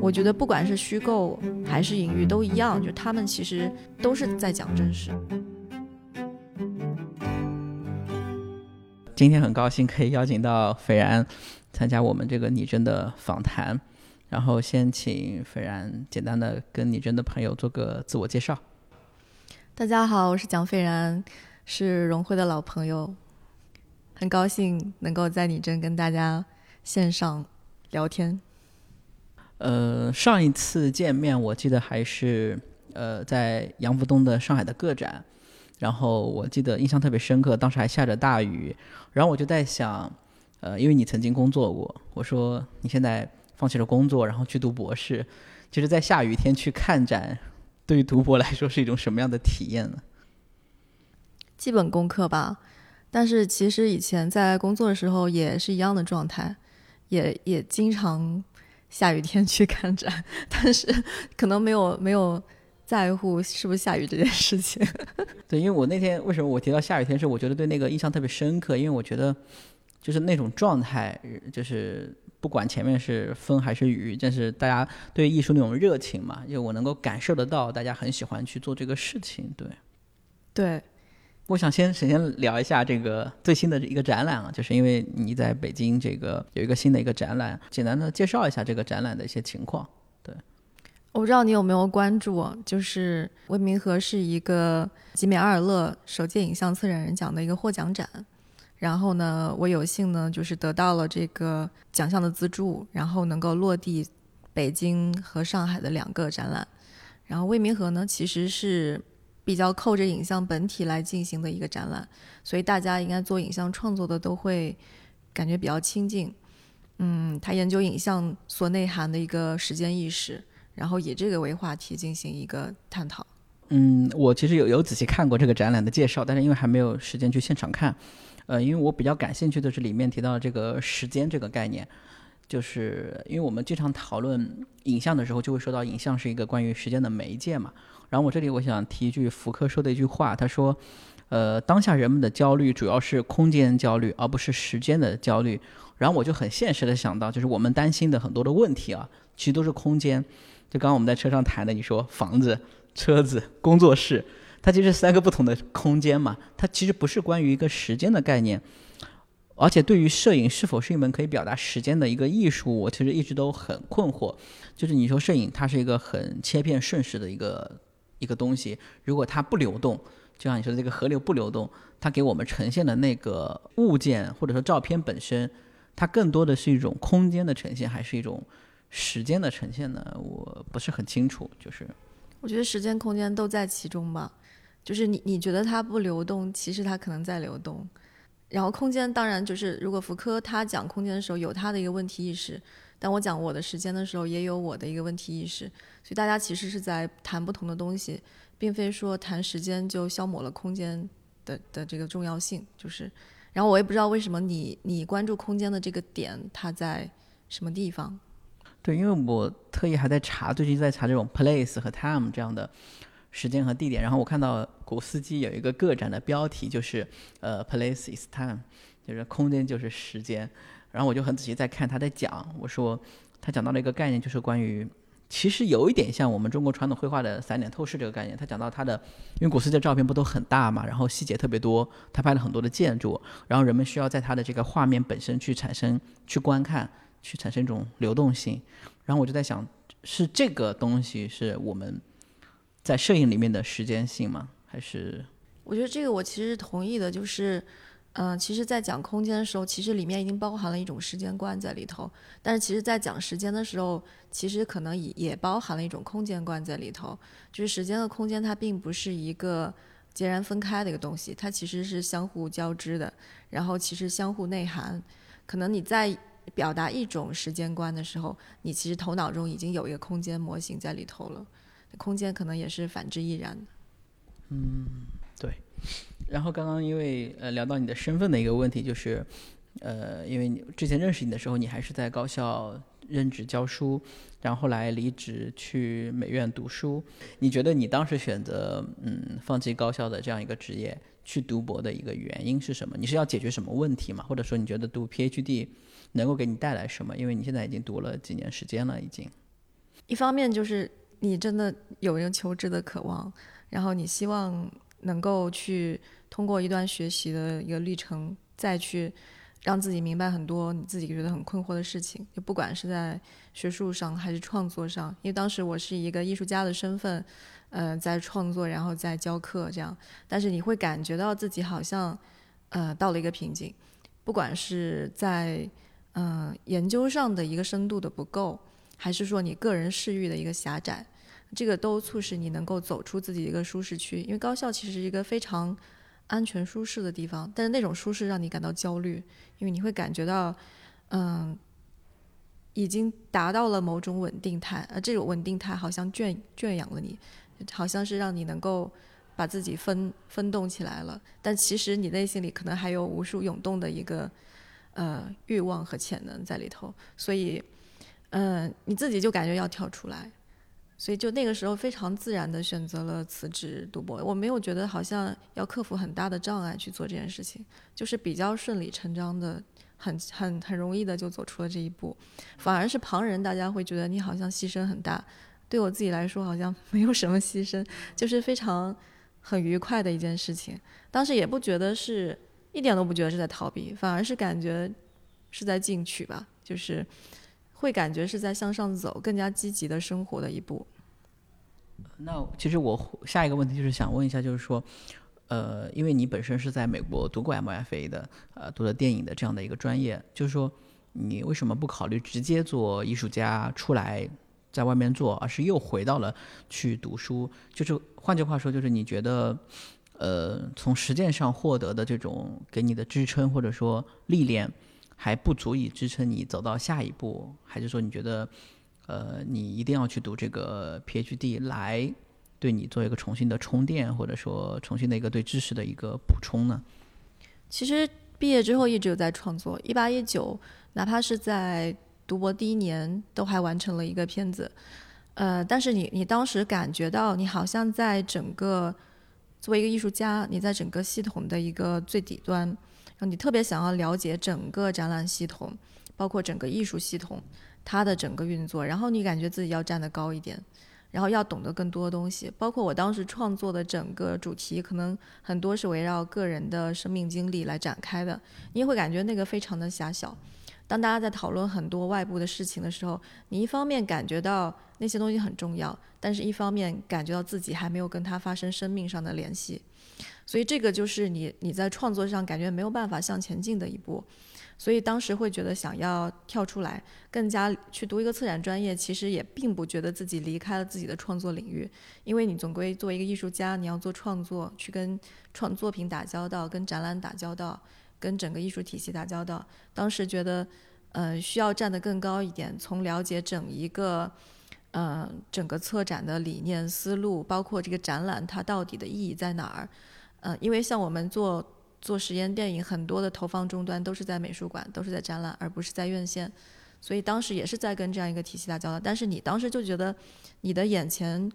我觉得不管是虚构还是隐喻都一样，就他们其实都是在讲真实。今天很高兴可以邀请到斐然参加我们这个拟真的访谈，然后先请斐然简单的跟拟真的朋友做个自我介绍。大家好，我是蒋斐然，是荣辉的老朋友，很高兴能够在拟真跟大家线上聊天。呃，上一次见面我记得还是呃在杨福东的上海的个展。然后我记得印象特别深刻，当时还下着大雨，然后我就在想，呃，因为你曾经工作过，我说你现在放弃了工作，然后去读博士，其实，在下雨天去看展，对于读博来说是一种什么样的体验呢？基本功课吧，但是其实以前在工作的时候也是一样的状态，也也经常下雨天去看展，但是可能没有没有。在乎是不是下雨这件事情？对，因为我那天为什么我提到下雨天是，我觉得对那个印象特别深刻，因为我觉得就是那种状态，就是不管前面是风还是雨，但是大家对艺术那种热情嘛，因为我能够感受得到，大家很喜欢去做这个事情。对，对，我想先首先聊一下这个最新的一个展览啊，就是因为你在北京这个有一个新的一个展览，简单的介绍一下这个展览的一些情况。对。我不知道你有没有关注，就是魏明和是一个吉米阿尔勒首届影像策展人奖的一个获奖展，然后呢，我有幸呢就是得到了这个奖项的资助，然后能够落地北京和上海的两个展览。然后魏明和呢其实是比较扣着影像本体来进行的一个展览，所以大家应该做影像创作的都会感觉比较亲近。嗯，他研究影像所内涵的一个时间意识。然后以这个为话题进行一个探讨。嗯，我其实有有仔细看过这个展览的介绍，但是因为还没有时间去现场看，呃，因为我比较感兴趣的是里面提到这个时间这个概念，就是因为我们经常讨论影像的时候，就会说到影像是一个关于时间的媒介嘛。然后我这里我想提一句福柯说的一句话，他说，呃，当下人们的焦虑主要是空间焦虑，而不是时间的焦虑。然后我就很现实的想到，就是我们担心的很多的问题啊，其实都是空间。就刚刚我们在车上谈的，你说房子、车子、工作室，它其实三个不同的空间嘛，它其实不是关于一个时间的概念。而且对于摄影是否是一门可以表达时间的一个艺术，我其实一直都很困惑。就是你说摄影它是一个很切片瞬时的一个一个东西，如果它不流动，就像你说的这个河流不流动，它给我们呈现的那个物件或者说照片本身，它更多的是一种空间的呈现，还是一种？时间的呈现呢，我不是很清楚。就是，我觉得时间、空间都在其中吧。就是你你觉得它不流动，其实它可能在流动。然后空间当然就是，如果福柯他讲空间的时候有他的一个问题意识，但我讲我的时间的时候也有我的一个问题意识。所以大家其实是在谈不同的东西，并非说谈时间就消磨了空间的的这个重要性。就是，然后我也不知道为什么你你关注空间的这个点它在什么地方。对，因为我特意还在查，最近在查这种 place 和 time 这样的时间和地点。然后我看到古斯基有一个个展的标题，就是呃 place is time，就是空间就是时间。然后我就很仔细在看他在讲，我说他讲到了一个概念，就是关于其实有一点像我们中国传统绘画的散点透视这个概念。他讲到他的，因为古斯的照片不都很大嘛，然后细节特别多，他拍了很多的建筑，然后人们需要在他的这个画面本身去产生去观看。去产生一种流动性，然后我就在想，是这个东西是我们在摄影里面的时间性吗？还是？我觉得这个我其实同意的，就是，嗯，其实，在讲空间的时候，其实里面已经包含了一种时间观在里头，但是，其实，在讲时间的时候，其实可能也也包含了一种空间观在里头，就是时间和空间它并不是一个截然分开的一个东西，它其实是相互交织的，然后其实相互内涵，可能你在。表达一种时间观的时候，你其实头脑中已经有一个空间模型在里头了，空间可能也是反之亦然。嗯，对。然后刚刚因为呃聊到你的身份的一个问题，就是呃因为你之前认识你的时候，你还是在高校任职教书，然后后来离职去美院读书。你觉得你当时选择嗯放弃高校的这样一个职业去读博的一个原因是什么？你是要解决什么问题吗？或者说你觉得读 PhD？能够给你带来什么？因为你现在已经读了几年时间了，已经。一方面就是你真的有一个求知的渴望，然后你希望能够去通过一段学习的一个历程，再去让自己明白很多你自己觉得很困惑的事情，就不管是在学术上还是创作上。因为当时我是一个艺术家的身份，呃，在创作，然后在教课这样，但是你会感觉到自己好像，呃，到了一个瓶颈，不管是在嗯研究上的一个深度的不够。还是说你个人视域的一个狭窄，这个都促使你能够走出自己的一个舒适区。因为高校其实是一个非常安全舒适的地方，但是那种舒适让你感到焦虑，因为你会感觉到，嗯，已经达到了某种稳定态，而这种稳定态好像圈圈养了你，好像是让你能够把自己分分动起来了。但其实你内心里可能还有无数涌动的一个呃欲望和潜能在里头，所以。嗯，你自己就感觉要跳出来，所以就那个时候非常自然的选择了辞职读博。我没有觉得好像要克服很大的障碍去做这件事情，就是比较顺理成章的，很很很容易的就走出了这一步。反而是旁人大家会觉得你好像牺牲很大，对我自己来说好像 没有什么牺牲，就是非常很愉快的一件事情。当时也不觉得是一点都不觉得是在逃避，反而是感觉是在进取吧，就是。会感觉是在向上走，更加积极的生活的一步。那其实我下一个问题就是想问一下，就是说，呃，因为你本身是在美国读过 MFA 的，呃，读的电影的这样的一个专业，就是说，你为什么不考虑直接做艺术家出来在外面做，而是又回到了去读书？就是换句话说，就是你觉得，呃，从实践上获得的这种给你的支撑或者说历练。还不足以支撑你走到下一步，还是说你觉得，呃，你一定要去读这个 PhD 来对你做一个重新的充电，或者说重新的一个对知识的一个补充呢？其实毕业之后一直有在创作，一八一九，哪怕是在读博第一年，都还完成了一个片子。呃，但是你你当时感觉到你好像在整个作为一个艺术家，你在整个系统的一个最底端。你特别想要了解整个展览系统，包括整个艺术系统，它的整个运作。然后你感觉自己要站得高一点，然后要懂得更多的东西。包括我当时创作的整个主题，可能很多是围绕个人的生命经历来展开的。你也会感觉那个非常的狭小。当大家在讨论很多外部的事情的时候，你一方面感觉到那些东西很重要，但是一方面感觉到自己还没有跟它发生生命上的联系。所以这个就是你你在创作上感觉没有办法向前进的一步，所以当时会觉得想要跳出来，更加去读一个策展专业，其实也并不觉得自己离开了自己的创作领域，因为你总归作为一个艺术家，你要做创作，去跟创作品打交道，跟展览打交道，跟整个艺术体系打交道。当时觉得，呃，需要站得更高一点，从了解整一个，呃，整个策展的理念思路，包括这个展览它到底的意义在哪儿。嗯，因为像我们做做实验电影，很多的投放终端都是在美术馆，都是在展览，而不是在院线，所以当时也是在跟这样一个体系打交道。但是你当时就觉得，你的眼前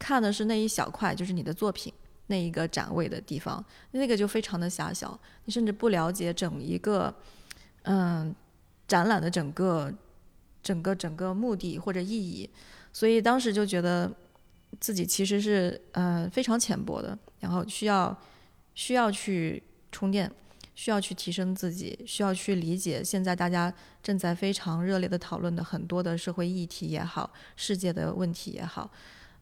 看的是那一小块，就是你的作品那一个展位的地方，那个就非常的狭小，你甚至不了解整一个嗯展览的整个整个整个目的或者意义，所以当时就觉得。自己其实是呃非常浅薄的，然后需要需要去充电，需要去提升自己，需要去理解现在大家正在非常热烈的讨论的很多的社会议题也好，世界的问题也好，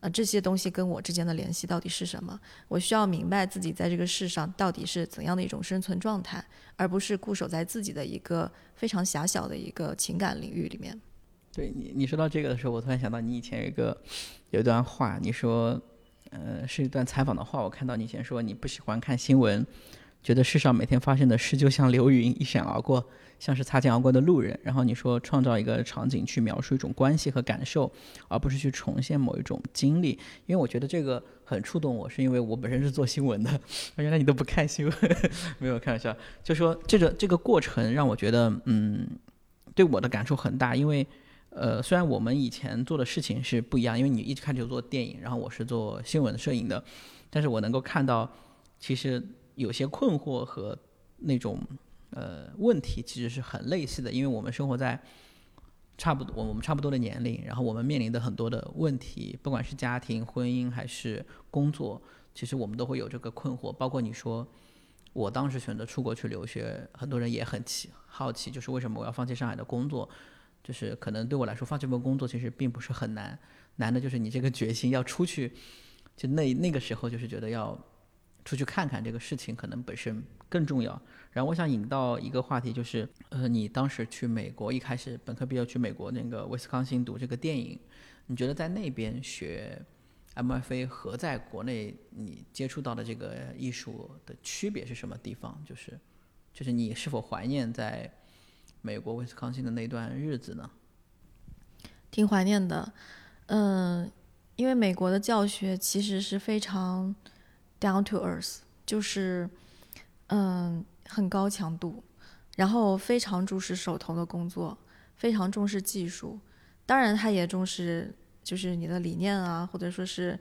呃这些东西跟我之间的联系到底是什么？我需要明白自己在这个世上到底是怎样的一种生存状态，而不是固守在自己的一个非常狭小的一个情感领域里面。对你，你说到这个的时候，我突然想到你以前有一个有一段话，你说，呃，是一段采访的话。我看到你以前说你不喜欢看新闻，觉得世上每天发生的事就像流云一闪而过，像是擦肩而过的路人。然后你说创造一个场景去描述一种关系和感受，而不是去重现某一种经历。因为我觉得这个很触动我，是因为我本身是做新闻的。原来你都不看新闻，没有开玩笑。就说这个这个过程让我觉得，嗯，对我的感受很大，因为。呃，虽然我们以前做的事情是不一样，因为你一开始就做电影，然后我是做新闻摄影的，但是我能够看到，其实有些困惑和那种呃问题其实是很类似的，因为我们生活在差不多，我们差不多的年龄，然后我们面临的很多的问题，不管是家庭、婚姻还是工作，其实我们都会有这个困惑。包括你说，我当时选择出国去留学，很多人也很奇好奇，就是为什么我要放弃上海的工作？就是可能对我来说，放这份工作其实并不是很难，难的就是你这个决心要出去。就那那个时候，就是觉得要出去看看这个事情，可能本身更重要。然后我想引到一个话题，就是呃，你当时去美国，一开始本科毕业去美国那个威斯康星读这个电影，你觉得在那边学 MFA 和在国内你接触到的这个艺术的区别是什么地方？就是就是你是否怀念在美国威斯康星的那段日子呢？挺怀念的，嗯，因为美国的教学其实是非常 down to earth，就是嗯很高强度，然后非常重视手头的工作，非常重视技术，当然他也重视就是你的理念啊，或者说是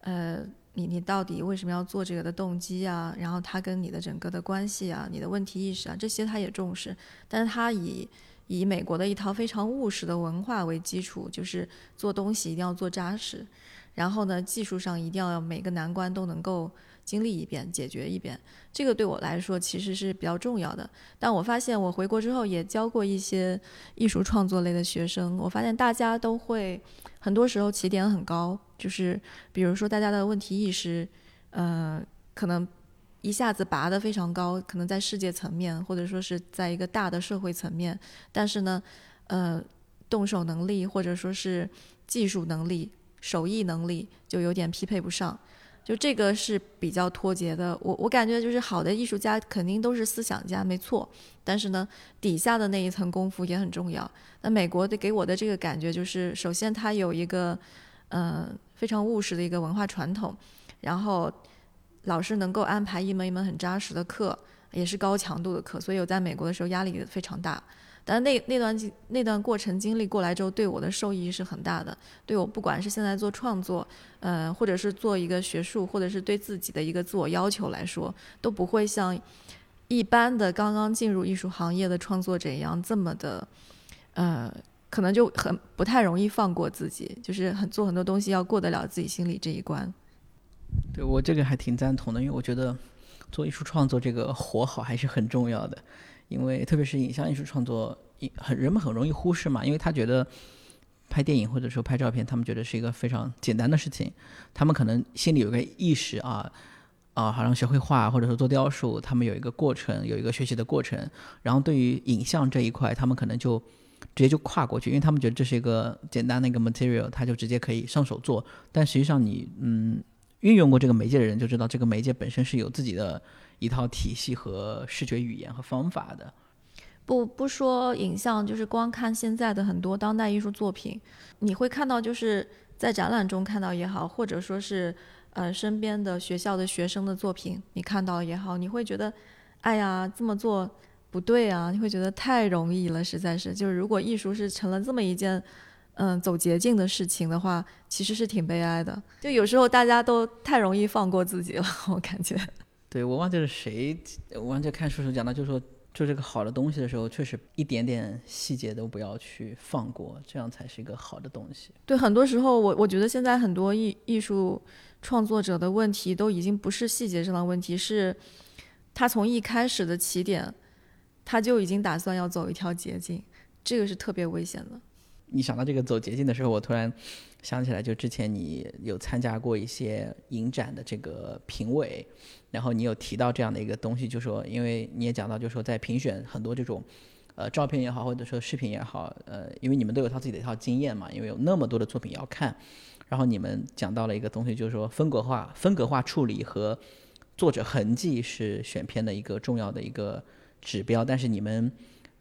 呃你你到底为什么要做这个的动机啊，然后他跟你的整个的关系啊，你的问题意识啊这些他也重视，但是他以以美国的一套非常务实的文化为基础，就是做东西一定要做扎实，然后呢，技术上一定要每个难关都能够经历一遍、解决一遍。这个对我来说其实是比较重要的。但我发现我回国之后也教过一些艺术创作类的学生，我发现大家都会很多时候起点很高，就是比如说大家的问题意识，呃，可能。一下子拔得非常高，可能在世界层面，或者说是在一个大的社会层面，但是呢，呃，动手能力或者说是技术能力、手艺能力就有点匹配不上，就这个是比较脱节的。我我感觉就是好的艺术家肯定都是思想家，没错，但是呢，底下的那一层功夫也很重要。那美国的给我的这个感觉就是，首先它有一个嗯非常务实的一个文化传统，然后。老师能够安排一门一门很扎实的课，也是高强度的课，所以我在美国的时候压力非常大。但那那段那段过程经历过来之后，对我的受益是很大的。对我不管是现在做创作，呃，或者是做一个学术，或者是对自己的一个自我要求来说，都不会像一般的刚刚进入艺术行业的创作者一样这么的，呃，可能就很不太容易放过自己，就是很做很多东西要过得了自己心里这一关。对我这个还挺赞同的，因为我觉得做艺术创作这个活好还是很重要的，因为特别是影像艺术创作，很人们很容易忽视嘛，因为他觉得拍电影或者说拍照片，他们觉得是一个非常简单的事情，他们可能心里有个意识啊啊，好像学会画或者说做雕塑，他们有一个过程，有一个学习的过程，然后对于影像这一块，他们可能就直接就跨过去，因为他们觉得这是一个简单的一个 material，他就直接可以上手做，但实际上你嗯。运用过这个媒介的人就知道，这个媒介本身是有自己的一套体系和视觉语言和方法的。不不说影像，就是光看现在的很多当代艺术作品，你会看到，就是在展览中看到也好，或者说是呃身边的学校的学生的作品，你看到也好，你会觉得，哎呀，这么做不对啊！你会觉得太容易了，实在是。就是如果艺术是成了这么一件。嗯，走捷径的事情的话，其实是挺悲哀的。就有时候大家都太容易放过自己了，我感觉。对，我忘记了谁，我忘记看书时讲到，就是说做这个好的东西的时候，确实一点点细节都不要去放过，这样才是一个好的东西。对，很多时候我我觉得现在很多艺艺术创作者的问题都已经不是细节上的问题，是他从一开始的起点，他就已经打算要走一条捷径，这个是特别危险的。你想到这个走捷径的时候，我突然想起来，就之前你有参加过一些影展的这个评委，然后你有提到这样的一个东西，就说，因为你也讲到，就说在评选很多这种，呃，照片也好，或者说视频也好，呃，因为你们都有他自己的一套经验嘛，因为有那么多的作品要看，然后你们讲到了一个东西，就是说风格化、风格化处理和作者痕迹是选片的一个重要的一个指标，但是你们。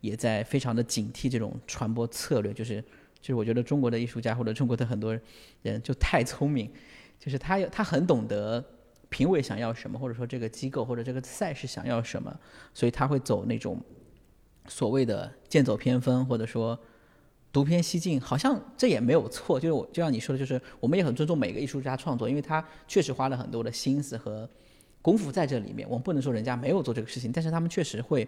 也在非常的警惕这种传播策略，就是就是我觉得中国的艺术家或者中国的很多人就太聪明，就是他他很懂得评委想要什么，或者说这个机构或者这个赛事想要什么，所以他会走那种所谓的剑走偏锋，或者说独偏西进，好像这也没有错。就是我就像你说的，就是我们也很尊重每个艺术家创作，因为他确实花了很多的心思和功夫在这里面。我们不能说人家没有做这个事情，但是他们确实会。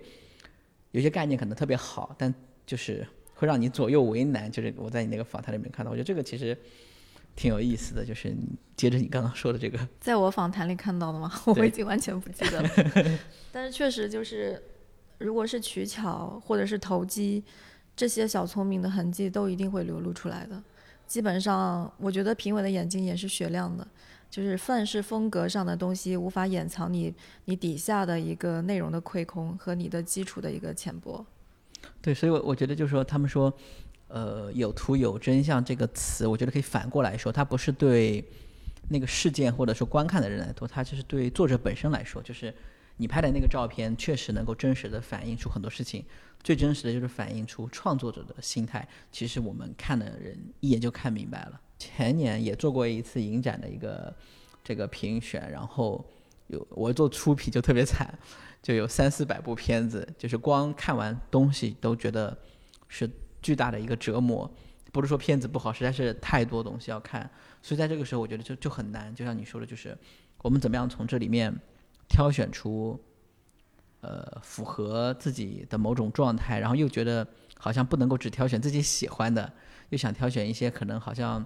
有些概念可能特别好，但就是会让你左右为难。就是我在你那个访谈里面看到，我觉得这个其实挺有意思的。就是你接着你刚刚说的这个，在我访谈里看到的吗？我已经完全不记得了。但是确实就是，如果是取巧或者是投机，这些小聪明的痕迹都一定会流露出来的。基本上，我觉得评委的眼睛也是雪亮的。就是范式风格上的东西无法掩藏你你底下的一个内容的亏空和你的基础的一个浅薄。对，所以，我我觉得就是说，他们说，呃，有图有真相这个词，我觉得可以反过来说，它不是对那个事件或者说观看的人来说，它就是对作者本身来说，就是你拍的那个照片确实能够真实的反映出很多事情，最真实的就是反映出创作者的心态。其实我们看的人一眼就看明白了。前年也做过一次影展的一个这个评选，然后有我做出品就特别惨，就有三四百部片子，就是光看完东西都觉得是巨大的一个折磨。不是说片子不好，实在是太多东西要看，所以在这个时候我觉得就就很难。就像你说的，就是我们怎么样从这里面挑选出呃符合自己的某种状态，然后又觉得好像不能够只挑选自己喜欢的，又想挑选一些可能好像。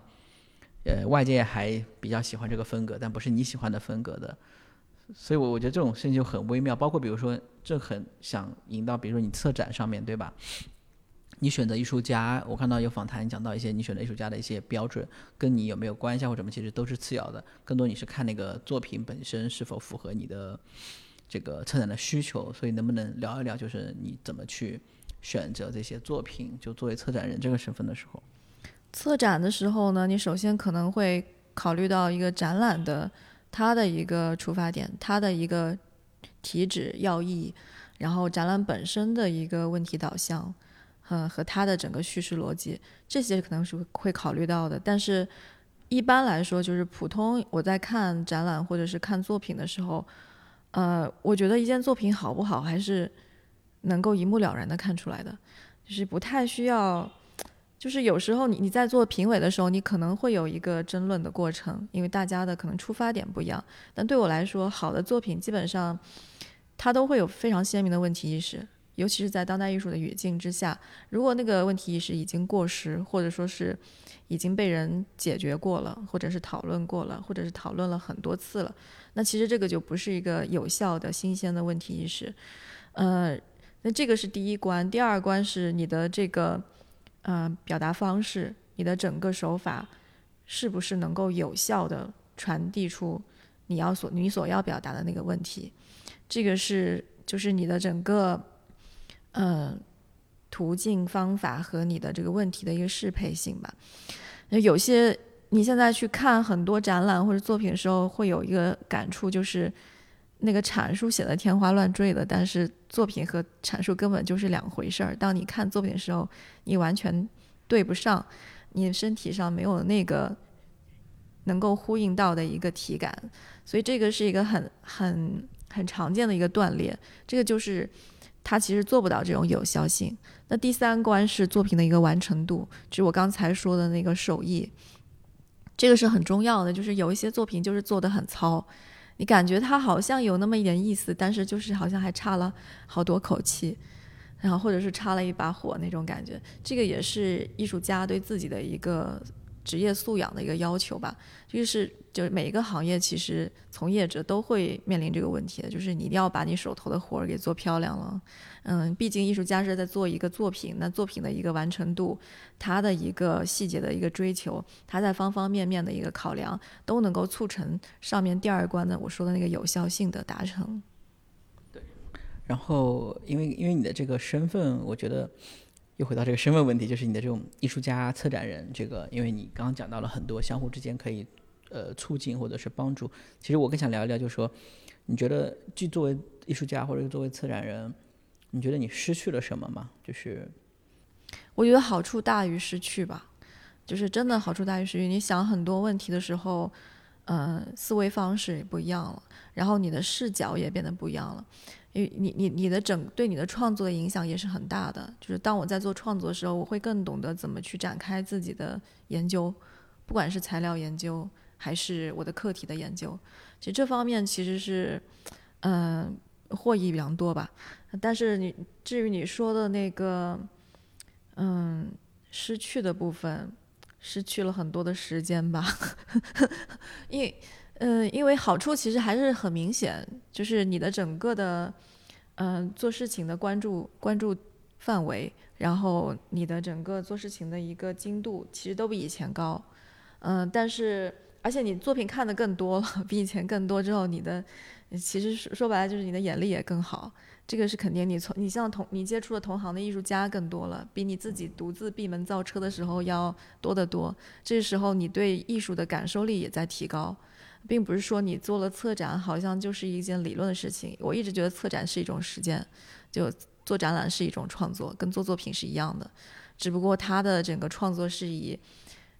呃，外界还比较喜欢这个风格，但不是你喜欢的风格的，所以，我我觉得这种事情就很微妙。包括比如说，这很想引到，比如说你策展上面对吧？你选择艺术家，我看到有访谈讲到一些你选择艺术家的一些标准，跟你有没有关系或者什么，其实都是次要的。更多你是看那个作品本身是否符合你的这个策展的需求。所以，能不能聊一聊，就是你怎么去选择这些作品？就作为策展人这个身份的时候。策展的时候呢，你首先可能会考虑到一个展览的它的一个出发点，它的一个题旨要义，然后展览本身的一个问题导向，嗯，和它的整个叙事逻辑，这些可能是会考虑到的。但是，一般来说，就是普通我在看展览或者是看作品的时候，呃，我觉得一件作品好不好，还是能够一目了然的看出来的，就是不太需要。就是有时候你你在做评委的时候，你可能会有一个争论的过程，因为大家的可能出发点不一样。但对我来说，好的作品基本上它都会有非常鲜明的问题意识，尤其是在当代艺术的语境之下。如果那个问题意识已经过时，或者说是已经被人解决过了，或者是讨论过了，或者是讨论了很多次了，那其实这个就不是一个有效的新鲜的问题意识。呃，那这个是第一关，第二关是你的这个。嗯，表达方式，你的整个手法是不是能够有效的传递出你要所你所要表达的那个问题？这个是就是你的整个嗯途径方法和你的这个问题的一个适配性吧。那有些你现在去看很多展览或者作品的时候，会有一个感触，就是。那个阐述写的天花乱坠的，但是作品和阐述根本就是两回事儿。当你看作品的时候，你完全对不上，你身体上没有那个能够呼应到的一个体感，所以这个是一个很很很常见的一个断裂。这个就是它其实做不到这种有效性。那第三关是作品的一个完成度，就是我刚才说的那个手艺，这个是很重要的。就是有一些作品就是做的很糙。你感觉他好像有那么一点意思，但是就是好像还差了好多口气，然后或者是差了一把火那种感觉。这个也是艺术家对自己的一个职业素养的一个要求吧。就是就是每一个行业其实从业者都会面临这个问题的，就是你一定要把你手头的活儿给做漂亮了。嗯，毕竟艺术家是在做一个作品，那作品的一个完成度，他的一个细节的一个追求，他在方方面面的一个考量，都能够促成上面第二关的我说的那个有效性的达成。对，然后因为因为你的这个身份，我觉得又回到这个身份问题，就是你的这种艺术家、策展人，这个因为你刚刚讲到了很多相互之间可以呃促进或者是帮助。其实我更想聊一聊，就是说，你觉得既作为艺术家或者作为策展人。你觉得你失去了什么吗？就是，我觉得好处大于失去吧，就是真的好处大于失去。你想很多问题的时候，嗯，思维方式也不一样了，然后你的视角也变得不一样了，因为你你你的整对你的创作的影响也是很大的。就是当我在做创作的时候，我会更懂得怎么去展开自己的研究，不管是材料研究还是我的课题的研究，其实这方面其实是，嗯。获益良多吧，但是你至于你说的那个，嗯，失去的部分，失去了很多的时间吧。因为，嗯，因为好处其实还是很明显，就是你的整个的，嗯，做事情的关注关注范围，然后你的整个做事情的一个精度，其实都比以前高。嗯，但是而且你作品看的更多了，比以前更多之后，你的其实说说白了就是你的眼力也更好。这个是肯定，你从你像同你接触的同行的艺术家更多了，比你自己独自闭门造车的时候要多得多。这时候你对艺术的感受力也在提高，并不是说你做了策展好像就是一件理论的事情。我一直觉得策展是一种实践，就做展览是一种创作，跟做作品是一样的，只不过它的整个创作是以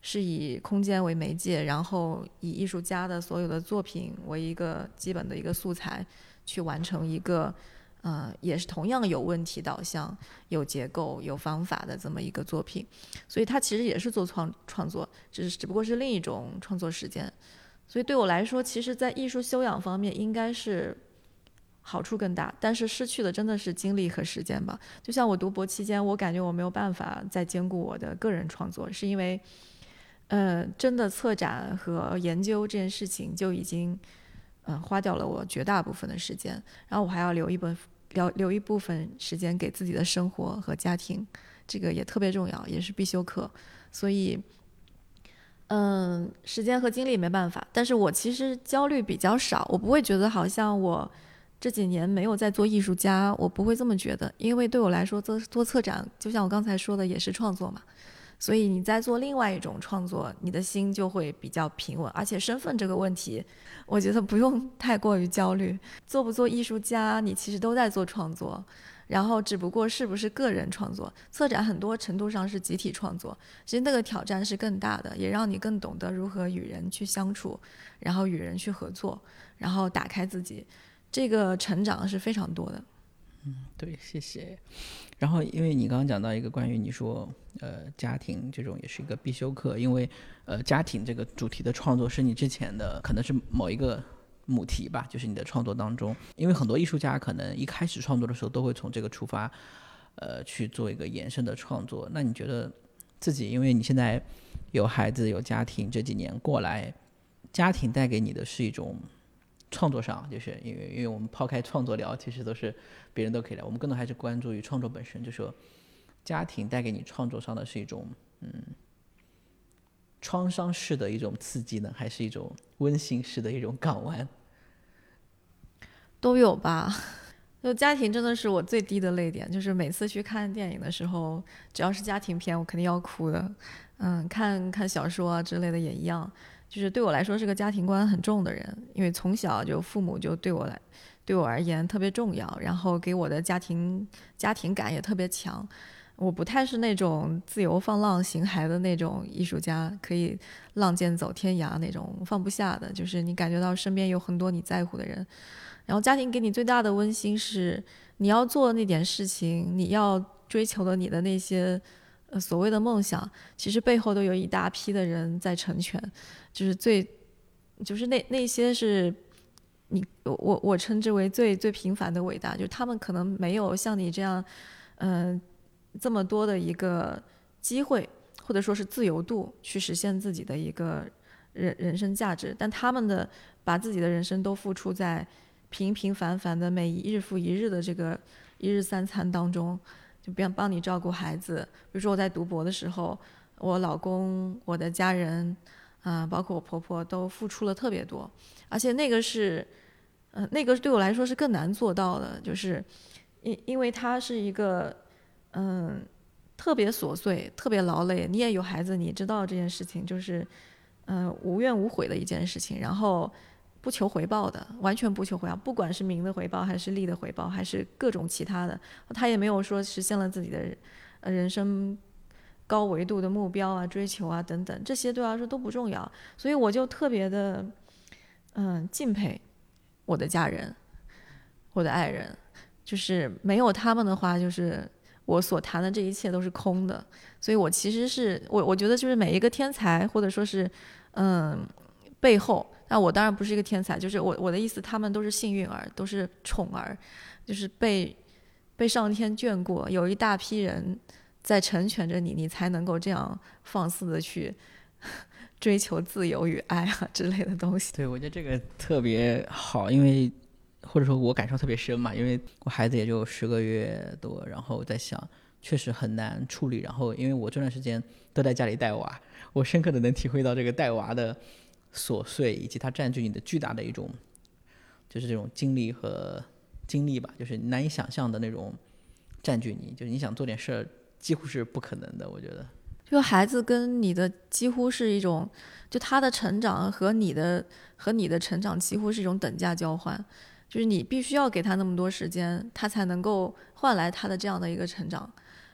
是以空间为媒介，然后以艺术家的所有的作品为一个基本的一个素材去完成一个。呃，也是同样有问题导向、有结构、有方法的这么一个作品，所以它其实也是做创创作，只是只不过是另一种创作实践。所以对我来说，其实，在艺术修养方面应该是好处更大，但是失去的真的是精力和时间吧。就像我读博期间，我感觉我没有办法再兼顾我的个人创作，是因为，呃，真的策展和研究这件事情就已经。嗯，花掉了我绝大部分的时间，然后我还要留一部留留一部分时间给自己的生活和家庭，这个也特别重要，也是必修课。所以，嗯，时间和精力没办法，但是我其实焦虑比较少，我不会觉得好像我这几年没有在做艺术家，我不会这么觉得，因为对我来说做做策展，就像我刚才说的，也是创作嘛。所以你在做另外一种创作，你的心就会比较平稳，而且身份这个问题，我觉得不用太过于焦虑。做不做艺术家，你其实都在做创作，然后只不过是不是个人创作。策展很多程度上是集体创作，其实那个挑战是更大的，也让你更懂得如何与人去相处，然后与人去合作，然后打开自己，这个成长是非常多的。嗯，对，谢谢。然后，因为你刚刚讲到一个关于你说，呃，家庭这种也是一个必修课，因为，呃，家庭这个主题的创作是你之前的可能是某一个母题吧，就是你的创作当中，因为很多艺术家可能一开始创作的时候都会从这个出发，呃，去做一个延伸的创作。那你觉得自己，因为你现在有孩子有家庭，这几年过来，家庭带给你的是一种？创作上，就是因为因为我们抛开创作聊，其实都是别人都可以聊。我们更多还是关注于创作本身，就说家庭带给你创作上的是一种嗯创伤式的一种刺激呢，还是一种温馨式的一种港湾？都有吧。就家庭真的是我最低的泪点，就是每次去看电影的时候，只要是家庭片，我肯定要哭的。嗯，看看小说啊之类的也一样。就是对我来说是个家庭观很重的人，因为从小就父母就对我来，对我而言特别重要，然后给我的家庭家庭感也特别强。我不太是那种自由放浪形骸的那种艺术家，可以浪剑走天涯那种放不下的。就是你感觉到身边有很多你在乎的人，然后家庭给你最大的温馨是你要做那点事情，你要追求的你的那些。呃，所谓的梦想，其实背后都有一大批的人在成全，就是最，就是那那些是，你我我称之为最最平凡的伟大，就是他们可能没有像你这样，嗯，这么多的一个机会，或者说是自由度去实现自己的一个人人生价值，但他们的把自己的人生都付出在平平凡凡的每一日复一日的这个一日三餐当中。就别帮你照顾孩子，比如说我在读博的时候，我老公、我的家人，啊，包括我婆婆都付出了特别多，而且那个是，嗯，那个对我来说是更难做到的，就是因因为它是一个，嗯，特别琐碎、特别劳累。你也有孩子，你知道这件事情就是，嗯，无怨无悔的一件事情，然后。不求回报的，完全不求回报，不管是名的回报，还是利的回报，还是各种其他的，他也没有说实现了自己的，呃，人生高维度的目标啊、追求啊等等，这些对我来说都不重要，所以我就特别的，嗯，敬佩我的家人，我的爱人，就是没有他们的话，就是我所谈的这一切都是空的，所以我其实是我我觉得就是每一个天才，或者说是，嗯，背后。那我当然不是一个天才，就是我我的意思，他们都是幸运儿，都是宠儿，就是被被上天眷顾，有一大批人在成全着你，你才能够这样放肆的去 追求自由与爱啊之类的东西。对，我觉得这个特别好，因为或者说我感受特别深嘛，因为我孩子也就十个月多，然后在想，确实很难处理。然后因为我这段时间都在家里带娃，我深刻的能体会到这个带娃的琐碎，以及它占据你的巨大的一种，就是这种精力和精力吧，就是难以想象的那种占据你，就是你想做点事儿。几乎是不可能的，我觉得。就孩子跟你的几乎是一种，就他的成长和你的和你的成长几乎是一种等价交换，就是你必须要给他那么多时间，他才能够换来他的这样的一个成长。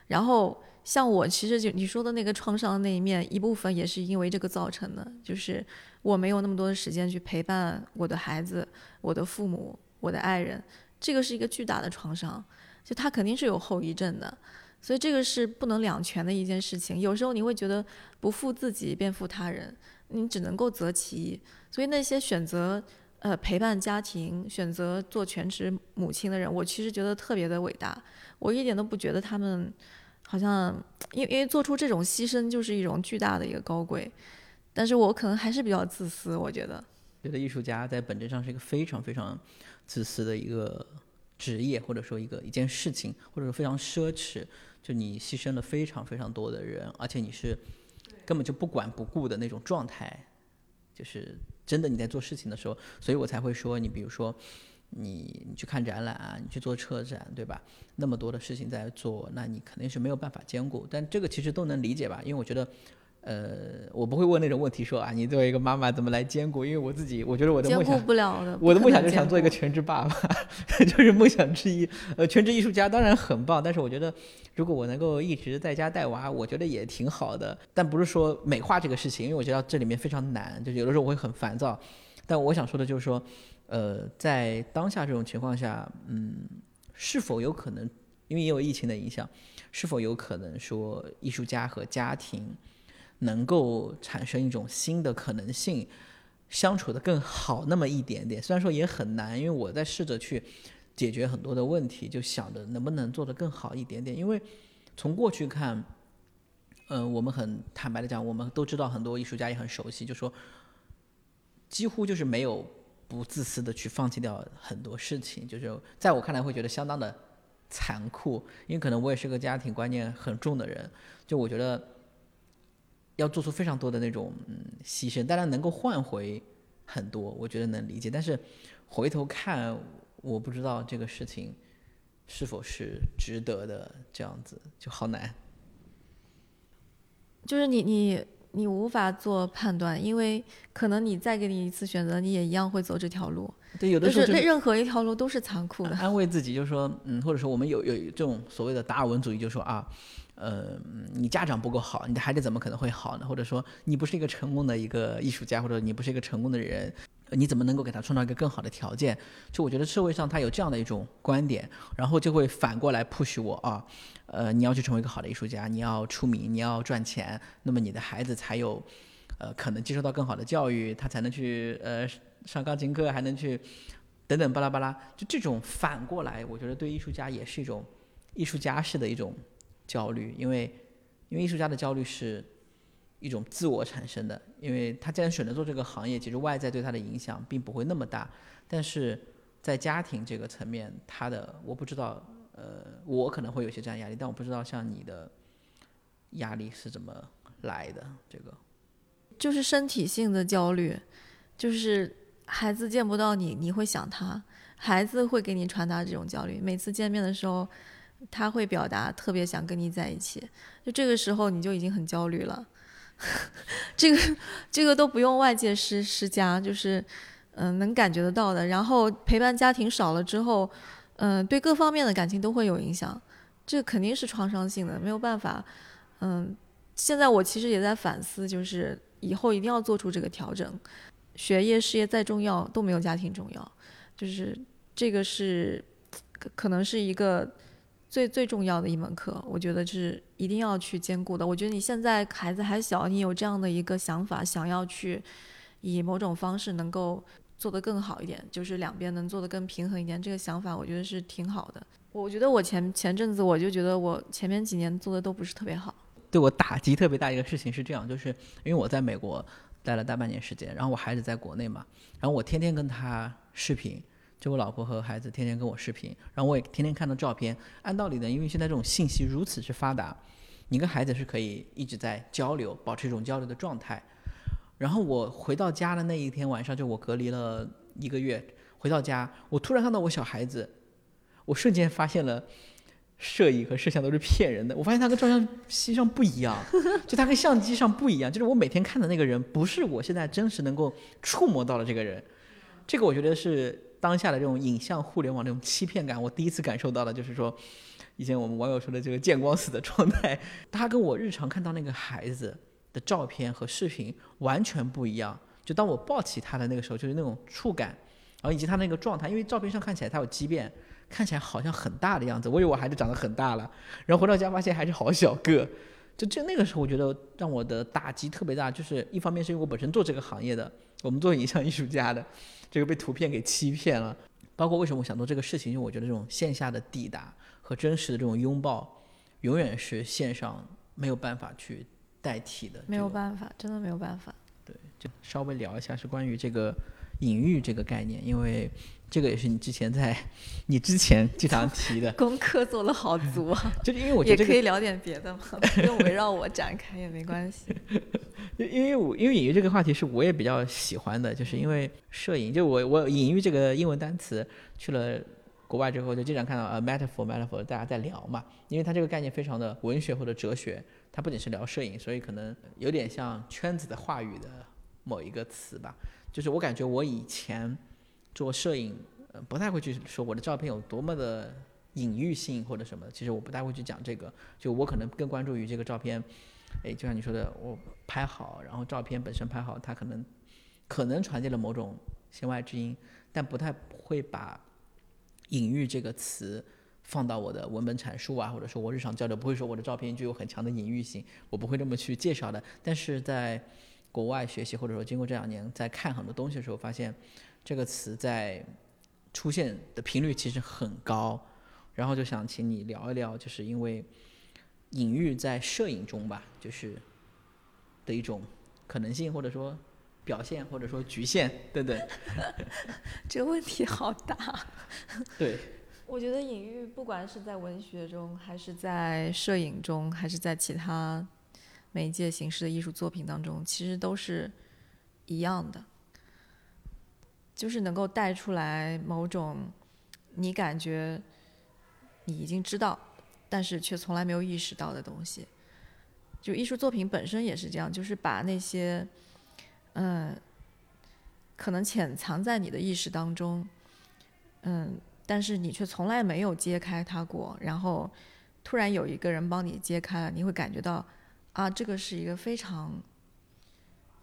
然后像我，其实就你说的那个创伤那一面，一部分也是因为这个造成的，就是我没有那么多的时间去陪伴我的孩子、我的父母、我的爱人，这个是一个巨大的创伤，就他肯定是有后遗症的。所以这个是不能两全的一件事情。有时候你会觉得不负自己便负他人，你只能够择其一。所以那些选择呃陪伴家庭、选择做全职母亲的人，我其实觉得特别的伟大。我一点都不觉得他们好像因因为做出这种牺牲就是一种巨大的一个高贵。但是我可能还是比较自私，我觉得。觉得艺术家在本质上是一个非常非常自私的一个职业，或者说一个一件事情，或者说非常奢侈。就你牺牲了非常非常多的人，而且你是根本就不管不顾的那种状态，就是真的你在做事情的时候，所以我才会说你，比如说你你去看展览啊，你去做车展，对吧？那么多的事情在做，那你肯定是没有办法兼顾。但这个其实都能理解吧？因为我觉得。呃，我不会问那种问题，说啊，你作为一个妈妈怎么来兼顾？因为我自己，我觉得我的梦想，不了的。我的梦想就想做一个全职爸爸，就是梦想之一。呃，全职艺术家当然很棒，但是我觉得，如果我能够一直在家带娃，我觉得也挺好的。但不是说美化这个事情，因为我觉得这里面非常难，就是有的时候我会很烦躁。但我想说的就是说，呃，在当下这种情况下，嗯，是否有可能，因为也有疫情的影响，是否有可能说艺术家和家庭？能够产生一种新的可能性，相处的更好那么一点点。虽然说也很难，因为我在试着去解决很多的问题，就想着能不能做得更好一点点。因为从过去看，嗯，我们很坦白的讲，我们都知道很多艺术家也很熟悉，就说几乎就是没有不自私的去放弃掉很多事情。就是在我看来会觉得相当的残酷，因为可能我也是个家庭观念很重的人，就我觉得。要做出非常多的那种嗯牺牲，当然能够换回很多，我觉得能理解。但是回头看，我不知道这个事情是否是值得的，这样子就好难。就是你你你无法做判断，因为可能你再给你一次选择，你也一样会走这条路。对，有的时候任何一条路都是残酷的。安慰自己就是说，嗯，或者说我们有有这种所谓的达尔文主义，就说啊。呃，你家长不够好，你的孩子怎么可能会好呢？或者说，你不是一个成功的一个艺术家，或者你不是一个成功的人，你怎么能够给他创造一个更好的条件？就我觉得社会上他有这样的一种观点，然后就会反过来 push 我啊，呃，你要去成为一个好的艺术家，你要出名，你要赚钱，那么你的孩子才有，呃，可能接受到更好的教育，他才能去呃上钢琴课，还能去等等巴拉巴拉。就这种反过来，我觉得对艺术家也是一种艺术家式的一种。焦虑，因为因为艺术家的焦虑是一种自我产生的，因为他既然选择做这个行业，其实外在对他的影响并不会那么大。但是在家庭这个层面，他的我不知道，呃，我可能会有些这样压力，但我不知道像你的压力是怎么来的。这个就是身体性的焦虑，就是孩子见不到你，你会想他，孩子会给你传达这种焦虑。每次见面的时候。他会表达特别想跟你在一起，就这个时候你就已经很焦虑了。这个这个都不用外界施施加，就是嗯能感觉得到的。然后陪伴家庭少了之后，嗯对各方面的感情都会有影响，这肯定是创伤性的，没有办法。嗯，现在我其实也在反思，就是以后一定要做出这个调整。学业事业再重要都没有家庭重要，就是这个是可能是一个。最最重要的一门课，我觉得是一定要去兼顾的。我觉得你现在孩子还小，你有这样的一个想法，想要去以某种方式能够做得更好一点，就是两边能做得更平衡一点。这个想法我觉得是挺好的。我觉得我前前阵子我就觉得我前面几年做的都不是特别好。对我打击特别大一个事情是这样，就是因为我在美国待了大半年时间，然后我孩子在国内嘛，然后我天天跟他视频，就我老婆和孩子天天跟我视频，然后我也天天看到照片。按道理呢，因为现在这种信息如此之发达，你跟孩子是可以一直在交流，保持一种交流的状态。然后我回到家的那一天晚上，就我隔离了一个月，回到家，我突然看到我小孩子。我瞬间发现了，摄影和摄像都是骗人的。我发现他跟照相机上不一样，就他跟相机上不一样。就是我每天看的那个人，不是我现在真实能够触摸到的这个人。这个我觉得是当下的这种影像互联网这种欺骗感，我第一次感受到了，就是说，以前我们网友说的这个见光死的状态，他跟我日常看到那个孩子的照片和视频完全不一样。就当我抱起他的那个时候，就是那种触感，然后以及他那个状态，因为照片上看起来他有畸变。看起来好像很大的样子，我以为我孩子长得很大了，然后回到家发现还是好小个，就就那个时候我觉得让我的打击特别大，就是一方面是因为我本身做这个行业的，我们做影像艺术家的，这个被图片给欺骗了，包括为什么我想做这个事情，因为我觉得这种线下的抵达和真实的这种拥抱，永远是线上没有办法去代替的，没有办法，真的没有办法。对，就稍微聊一下是关于这个隐喻这个概念，因为。这个也是你之前在你之前经常提的功课做的好足啊！就是因为我觉得也可以聊点别的嘛，不用围绕我展开也没关系。因因为我因为隐喻这个话题是我也比较喜欢的，就是因为摄影，就我我隐喻这个英文单词去了国外之后，就经常看到啊 metaphor metaphor 大家在聊嘛，因为它这个概念非常的文学或者哲学，它不仅是聊摄影，所以可能有点像圈子的话语的某一个词吧。就是我感觉我以前。做摄影，不太会去说我的照片有多么的隐喻性或者什么。其实我不太会去讲这个，就我可能更关注于这个照片，哎，就像你说的，我拍好，然后照片本身拍好，它可能可能传递了某种弦外之音，但不太会把隐喻这个词放到我的文本阐述啊，或者说我日常交流不会说我的照片具有很强的隐喻性，我不会这么去介绍的。但是在国外学习或者说经过这两年在看很多东西的时候，发现。这个词在出现的频率其实很高，然后就想请你聊一聊，就是因为隐喻在摄影中吧，就是的一种可能性，或者说表现，或者说局限等等。这个问题好大。对，我觉得隐喻不管是在文学中，还是在摄影中，还是在其他媒介形式的艺术作品当中，其实都是一样的。就是能够带出来某种你感觉你已经知道，但是却从来没有意识到的东西。就艺术作品本身也是这样，就是把那些嗯可能潜藏在你的意识当中，嗯，但是你却从来没有揭开它过，然后突然有一个人帮你揭开了，你会感觉到啊，这个是一个非常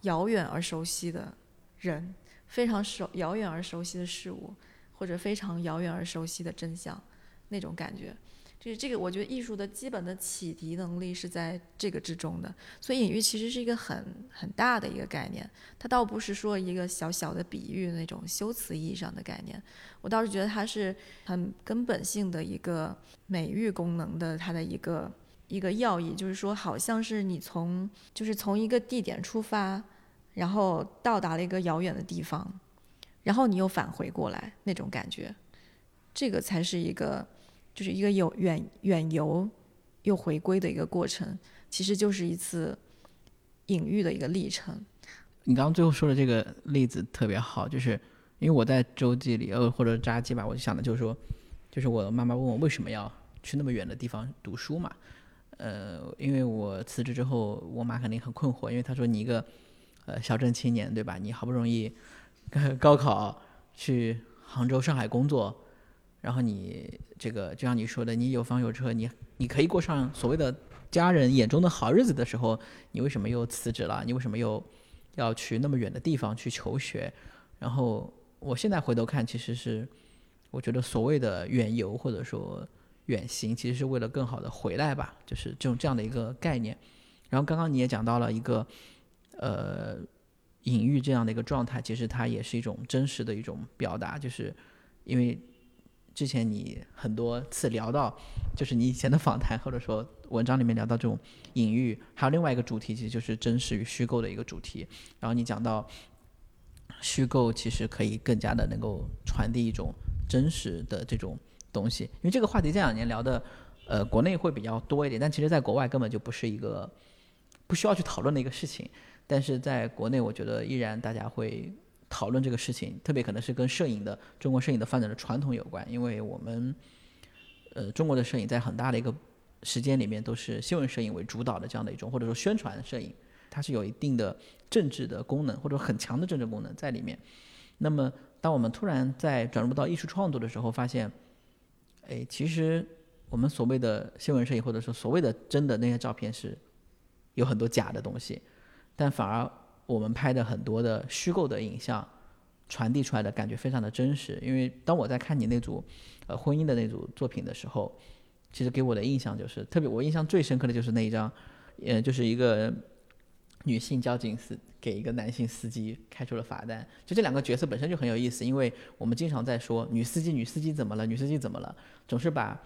遥远而熟悉的人。非常熟、遥远而熟悉的事物，或者非常遥远而熟悉的真相，那种感觉，就是这个。我觉得艺术的基本的启迪能力是在这个之中的。所以隐喻其实是一个很很大的一个概念，它倒不是说一个小小的比喻那种修辞意义上的概念。我倒是觉得它是很根本性的一个美育功能的它的一个一个要义，就是说好像是你从就是从一个地点出发。然后到达了一个遥远的地方，然后你又返回过来，那种感觉，这个才是一个，就是一个有远远游又回归的一个过程，其实就是一次隐喻的一个历程。你刚刚最后说的这个例子特别好，就是因为我在周记里，呃，或者札记吧，我就想的就是说，就是我妈妈问我为什么要去那么远的地方读书嘛，呃，因为我辞职之后，我妈肯定很困惑，因为她说你一个。呃，小镇青年对吧？你好不容易 高考去杭州、上海工作，然后你这个就像你说的，你有房有车，你你可以过上所谓的家人眼中的好日子的时候，你为什么又辞职了？你为什么又要去那么远的地方去求学？然后我现在回头看，其实是我觉得所谓的远游或者说远行，其实是为了更好的回来吧，就是这种这样的一个概念。然后刚刚你也讲到了一个。呃，隐喻这样的一个状态，其实它也是一种真实的一种表达，就是因为之前你很多次聊到，就是你以前的访谈或者说文章里面聊到这种隐喻，还有另外一个主题，其实就是真实与虚构的一个主题。然后你讲到虚构其实可以更加的能够传递一种真实的这种东西，因为这个话题这两年聊的，呃，国内会比较多一点，但其实在国外根本就不是一个不需要去讨论的一个事情。但是在国内，我觉得依然大家会讨论这个事情，特别可能是跟摄影的中国摄影的发展的传统有关，因为我们，呃，中国的摄影在很大的一个时间里面都是新闻摄影为主导的这样的一种，或者说宣传摄影，它是有一定的政治的功能或者很强的政治功能在里面。那么，当我们突然在转入到艺术创作的时候，发现，哎，其实我们所谓的新闻摄影或者说所谓的真的那些照片是有很多假的东西。但反而我们拍的很多的虚构的影像，传递出来的感觉非常的真实。因为当我在看你那组，呃，婚姻的那组作品的时候，其实给我的印象就是，特别我印象最深刻的就是那一张，呃，就是一个女性交警司给一个男性司机开出了罚单。就这两个角色本身就很有意思，因为我们经常在说女司机，女司机怎么了？女司机怎么了？总是把，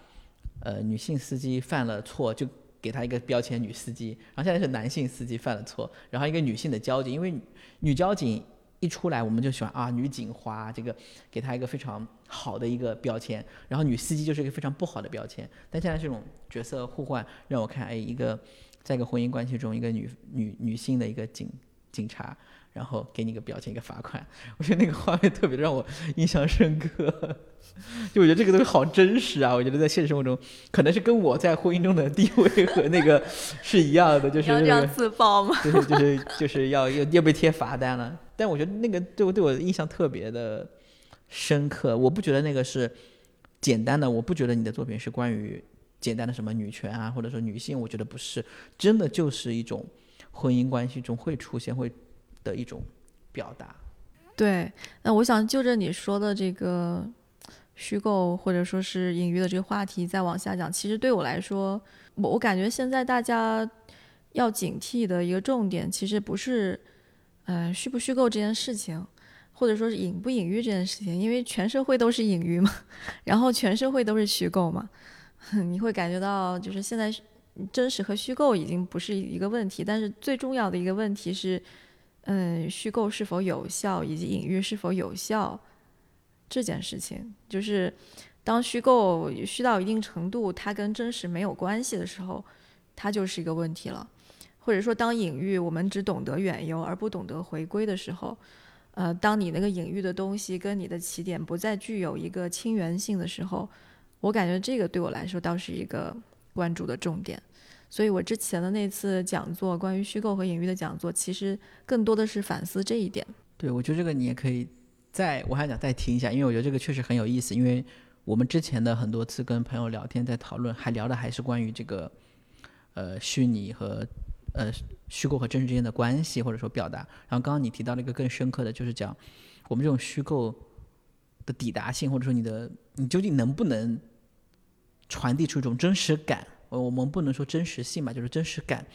呃，女性司机犯了错就。给他一个标签，女司机。然后现在是男性司机犯了错，然后一个女性的交警，因为女交警一出来，我们就喜欢啊，女警花这个给她一个非常好的一个标签。然后女司机就是一个非常不好的标签。但现在这种角色互换，让我看，哎，一个在一个婚姻关系中，一个女女女性的一个警警察。然后给你个表情，一个罚款，我觉得那个画面特别让我印象深刻。就我觉得这个东西好真实啊！我觉得在现实生活中，可能是跟我在婚姻中的地位和那个 是一样的，就是要这样自爆吗？就是就是就是要要要被贴罚单了。但我觉得那个对我对我的印象特别的深刻。我不觉得那个是简单的，我不觉得你的作品是关于简单的什么女权啊，或者说女性，我觉得不是，真的就是一种婚姻关系中会出现会。的一种表达，对。那我想就着你说的这个虚构或者说是隐喻的这个话题再往下讲，其实对我来说，我我感觉现在大家要警惕的一个重点，其实不是呃虚不虚构这件事情，或者说是隐不隐喻这件事情，因为全社会都是隐喻嘛，然后全社会都是虚构嘛，你会感觉到就是现在真实和虚构已经不是一个问题，但是最重要的一个问题是。嗯，虚构是否有效，以及隐喻是否有效，这件事情，就是当虚构虚到一定程度，它跟真实没有关系的时候，它就是一个问题了。或者说，当隐喻我们只懂得远游而不懂得回归的时候，呃，当你那个隐喻的东西跟你的起点不再具有一个亲缘性的时候，我感觉这个对我来说倒是一个关注的重点。所以我之前的那次讲座，关于虚构和隐喻的讲座，其实更多的是反思这一点。对，我觉得这个你也可以再，我还想再听一下，因为我觉得这个确实很有意思。因为我们之前的很多次跟朋友聊天，在讨论，还聊的还是关于这个，呃，虚拟和呃虚构和真实之间的关系，或者说表达。然后刚刚你提到了一个更深刻的，就是讲我们这种虚构的抵达性，或者说你的你究竟能不能传递出一种真实感。呃，我们不能说真实性吧，就是真实感，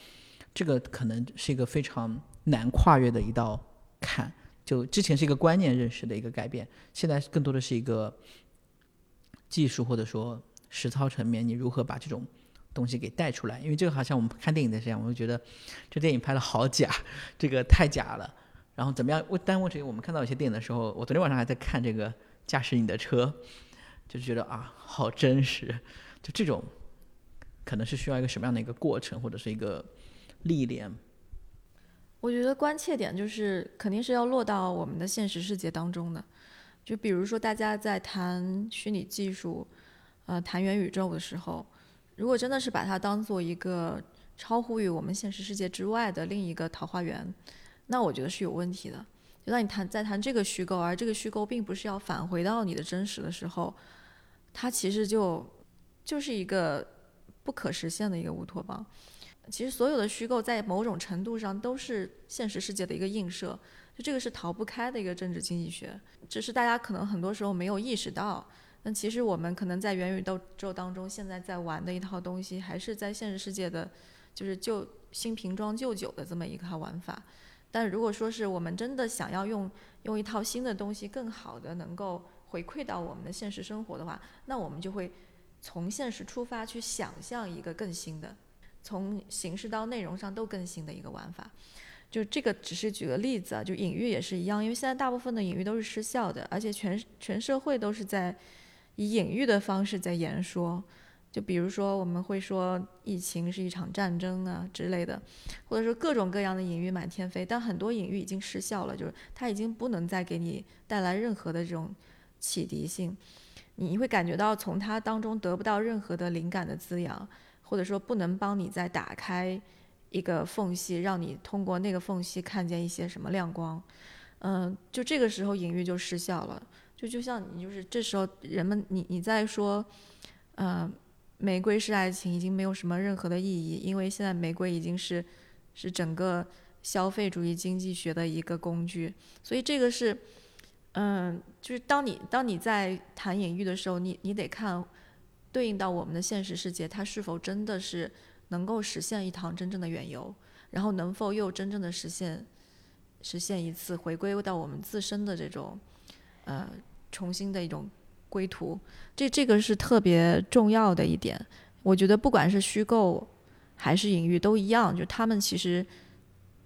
这个可能是一个非常难跨越的一道坎。就之前是一个观念认识的一个改变，现在更多的是一个技术或者说实操层面，你如何把这种东西给带出来？因为这个好像我们看电影的这样，我就觉得这电影拍的好假，这个太假了。然后怎么样？我但问题我们看到有些电影的时候，我昨天晚上还在看这个驾驶你的车，就觉得啊，好真实，就这种。可能是需要一个什么样的一个过程，或者是一个历练？我觉得关切点就是肯定是要落到我们的现实世界当中的。就比如说大家在谈虚拟技术，呃，谈元宇宙的时候，如果真的是把它当做一个超乎于我们现实世界之外的另一个桃花源，那我觉得是有问题的。就当你谈在谈这个虚构，而这个虚构并不是要返回到你的真实的时候，它其实就就是一个。不可实现的一个乌托邦。其实所有的虚构在某种程度上都是现实世界的一个映射，就这个是逃不开的一个政治经济学，只是大家可能很多时候没有意识到。那其实我们可能在元宇宙当中现在在玩的一套东西，还是在现实世界的，就是旧新瓶装旧酒的这么一套玩法。但如果说是我们真的想要用用一套新的东西，更好的能够回馈到我们的现实生活的话，那我们就会从现实出发去想象一个更新的，从形式到内容上都更新的一个玩法。就这个只是举个例子啊，就隐喻也是一样，因为现在大部分的隐喻都是失效的，而且全全社会都是在以隐喻的方式在言说。就比如说，我们会说疫情是一场战争啊之类的，或者说各种各样的隐喻满天飞，但很多隐喻已经失效了，就是它已经不能再给你带来任何的这种启迪性，你会感觉到从它当中得不到任何的灵感的滋养，或者说不能帮你再打开一个缝隙，让你通过那个缝隙看见一些什么亮光，嗯，就这个时候隐喻就失效了，就就像你就是这时候人们你你在说，嗯。玫瑰是爱情，已经没有什么任何的意义，因为现在玫瑰已经是，是整个消费主义经济学的一个工具。所以这个是，嗯，就是当你当你在谈隐喻的时候，你你得看对应到我们的现实世界，它是否真的是能够实现一趟真正的远游，然后能否又真正的实现实现一次回归到我们自身的这种，呃，重新的一种。归途，这这个是特别重要的一点。我觉得不管是虚构还是隐喻都一样，就他们其实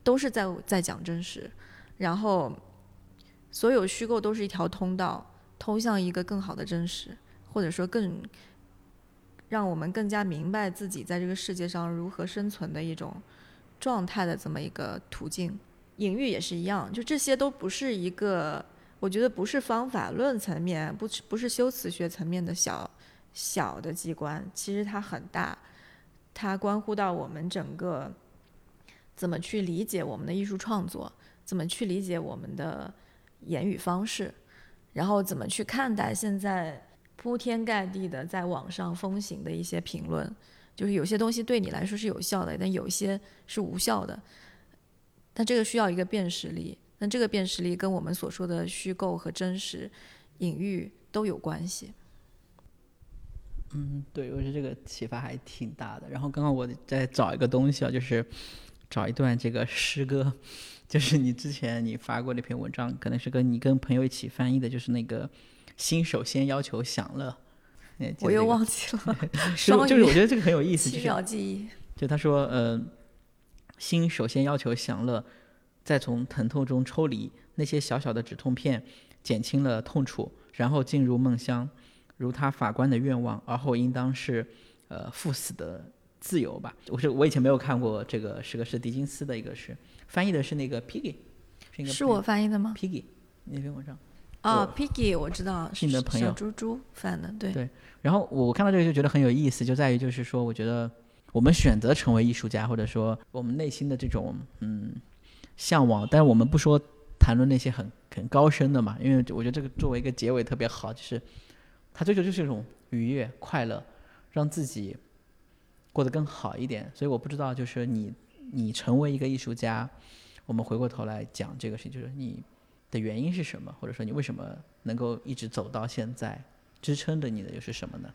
都是在在讲真实。然后，所有虚构都是一条通道，通向一个更好的真实，或者说更让我们更加明白自己在这个世界上如何生存的一种状态的这么一个途径。隐喻也是一样，就这些都不是一个。我觉得不是方法论层面，不不是修辞学层面的小小的机关，其实它很大，它关乎到我们整个怎么去理解我们的艺术创作，怎么去理解我们的言语方式，然后怎么去看待现在铺天盖地的在网上风行的一些评论，就是有些东西对你来说是有效的，但有些是无效的，但这个需要一个辨识力。那这个辨识力跟我们所说的虚构和真实、隐喻都有关系。嗯，对，我觉得这个启发还挺大的。然后刚刚我在找一个东西啊，就是找一段这个诗歌，就是你之前你发过那篇文章，可能是跟你跟朋友一起翻译的，就是那个心首先要求享乐。我又忘记了，就是我觉得这个很有意思，七秒记忆。就他说，呃，心首先要求享乐。再从疼痛中抽离，那些小小的止痛片减轻了痛楚，然后进入梦乡，如他法官的愿望，而后应当是，呃，赴死的自由吧。我是我以前没有看过这个是个，是狄金斯的一个诗，翻译的是那个 Piggy，是我翻译的吗？Piggy 那篇文章啊，Piggy 我知道是你的朋友猪猪翻的，对对。然后我看到这个就觉得很有意思，就在于就是说，我觉得我们选择成为艺术家，或者说我们内心的这种嗯。向往，但是我们不说谈论那些很很高深的嘛，因为我觉得这个作为一个结尾特别好，就是他追求就是一种愉悦、快乐，让自己过得更好一点。所以我不知道，就是你你成为一个艺术家，我们回过头来讲这个事情，就是你的原因是什么，或者说你为什么能够一直走到现在，支撑着你的又是什么呢？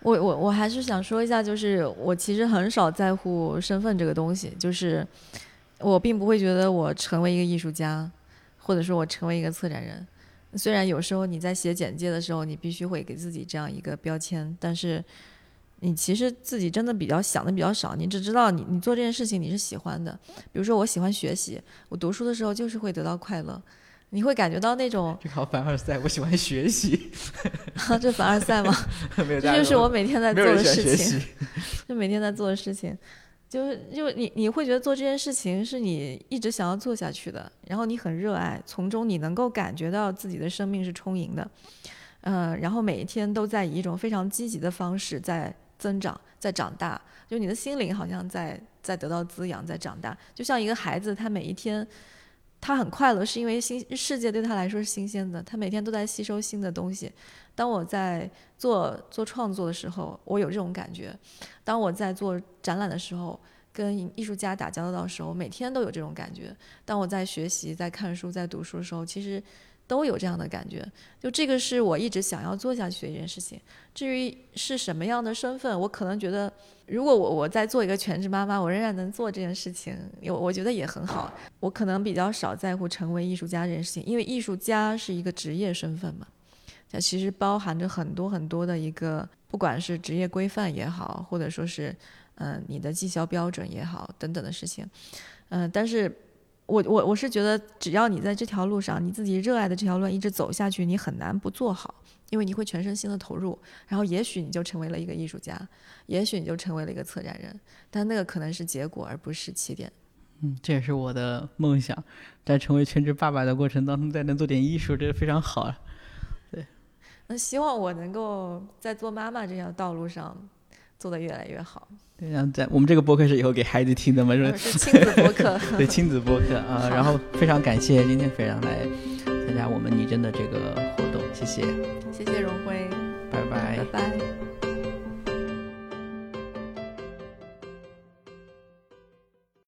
我我我还是想说一下，就是我其实很少在乎身份这个东西，就是。我并不会觉得我成为一个艺术家，或者说我成为一个策展人。虽然有时候你在写简介的时候，你必须会给自己这样一个标签，但是你其实自己真的比较想的比较少。你只知道你你做这件事情你是喜欢的。比如说我喜欢学习，我读书的时候就是会得到快乐，你会感觉到那种。这好凡尔赛，我喜欢学习。这凡尔赛吗？这就是我每天在做的事情。就每天在做的事情。就是，就你你会觉得做这件事情是你一直想要做下去的，然后你很热爱，从中你能够感觉到自己的生命是充盈的，嗯，然后每一天都在以一种非常积极的方式在增长，在长大，就你的心灵好像在在得到滋养，在长大，就像一个孩子，他每一天他很快乐，是因为新世界对他来说是新鲜的，他每天都在吸收新的东西。当我在做做创作的时候，我有这种感觉；当我在做展览的时候，跟艺术家打交道的时候，每天都有这种感觉。当我在学习、在看书、在读书的时候，其实都有这样的感觉。就这个是我一直想要做下去的一件事情。至于是什么样的身份，我可能觉得，如果我我在做一个全职妈妈，我仍然能做这件事情，我我觉得也很好。我可能比较少在乎成为艺术家这件事情，因为艺术家是一个职业身份嘛，它其实包含着很多很多的一个，不管是职业规范也好，或者说是嗯你的绩效标准也好等等的事情，嗯，但是。我我我是觉得，只要你在这条路上，你自己热爱的这条路一直走下去，你很难不做好，因为你会全身心的投入，然后也许你就成为了一个艺术家，也许你就成为了一个策展人，但那个可能是结果，而不是起点。嗯，这也是我的梦想，在成为全职爸爸的过程当中，再能做点艺术，这是非常好。对，那希望我能够在做妈妈这条道路上做得越来越好。然后在我们这个播客是以后给孩子听的嘛？是亲子播客。对，亲子播客啊。然后非常感谢今天非常来参加我们拟真的这个活动，谢谢。谢谢荣辉。拜拜。拜拜。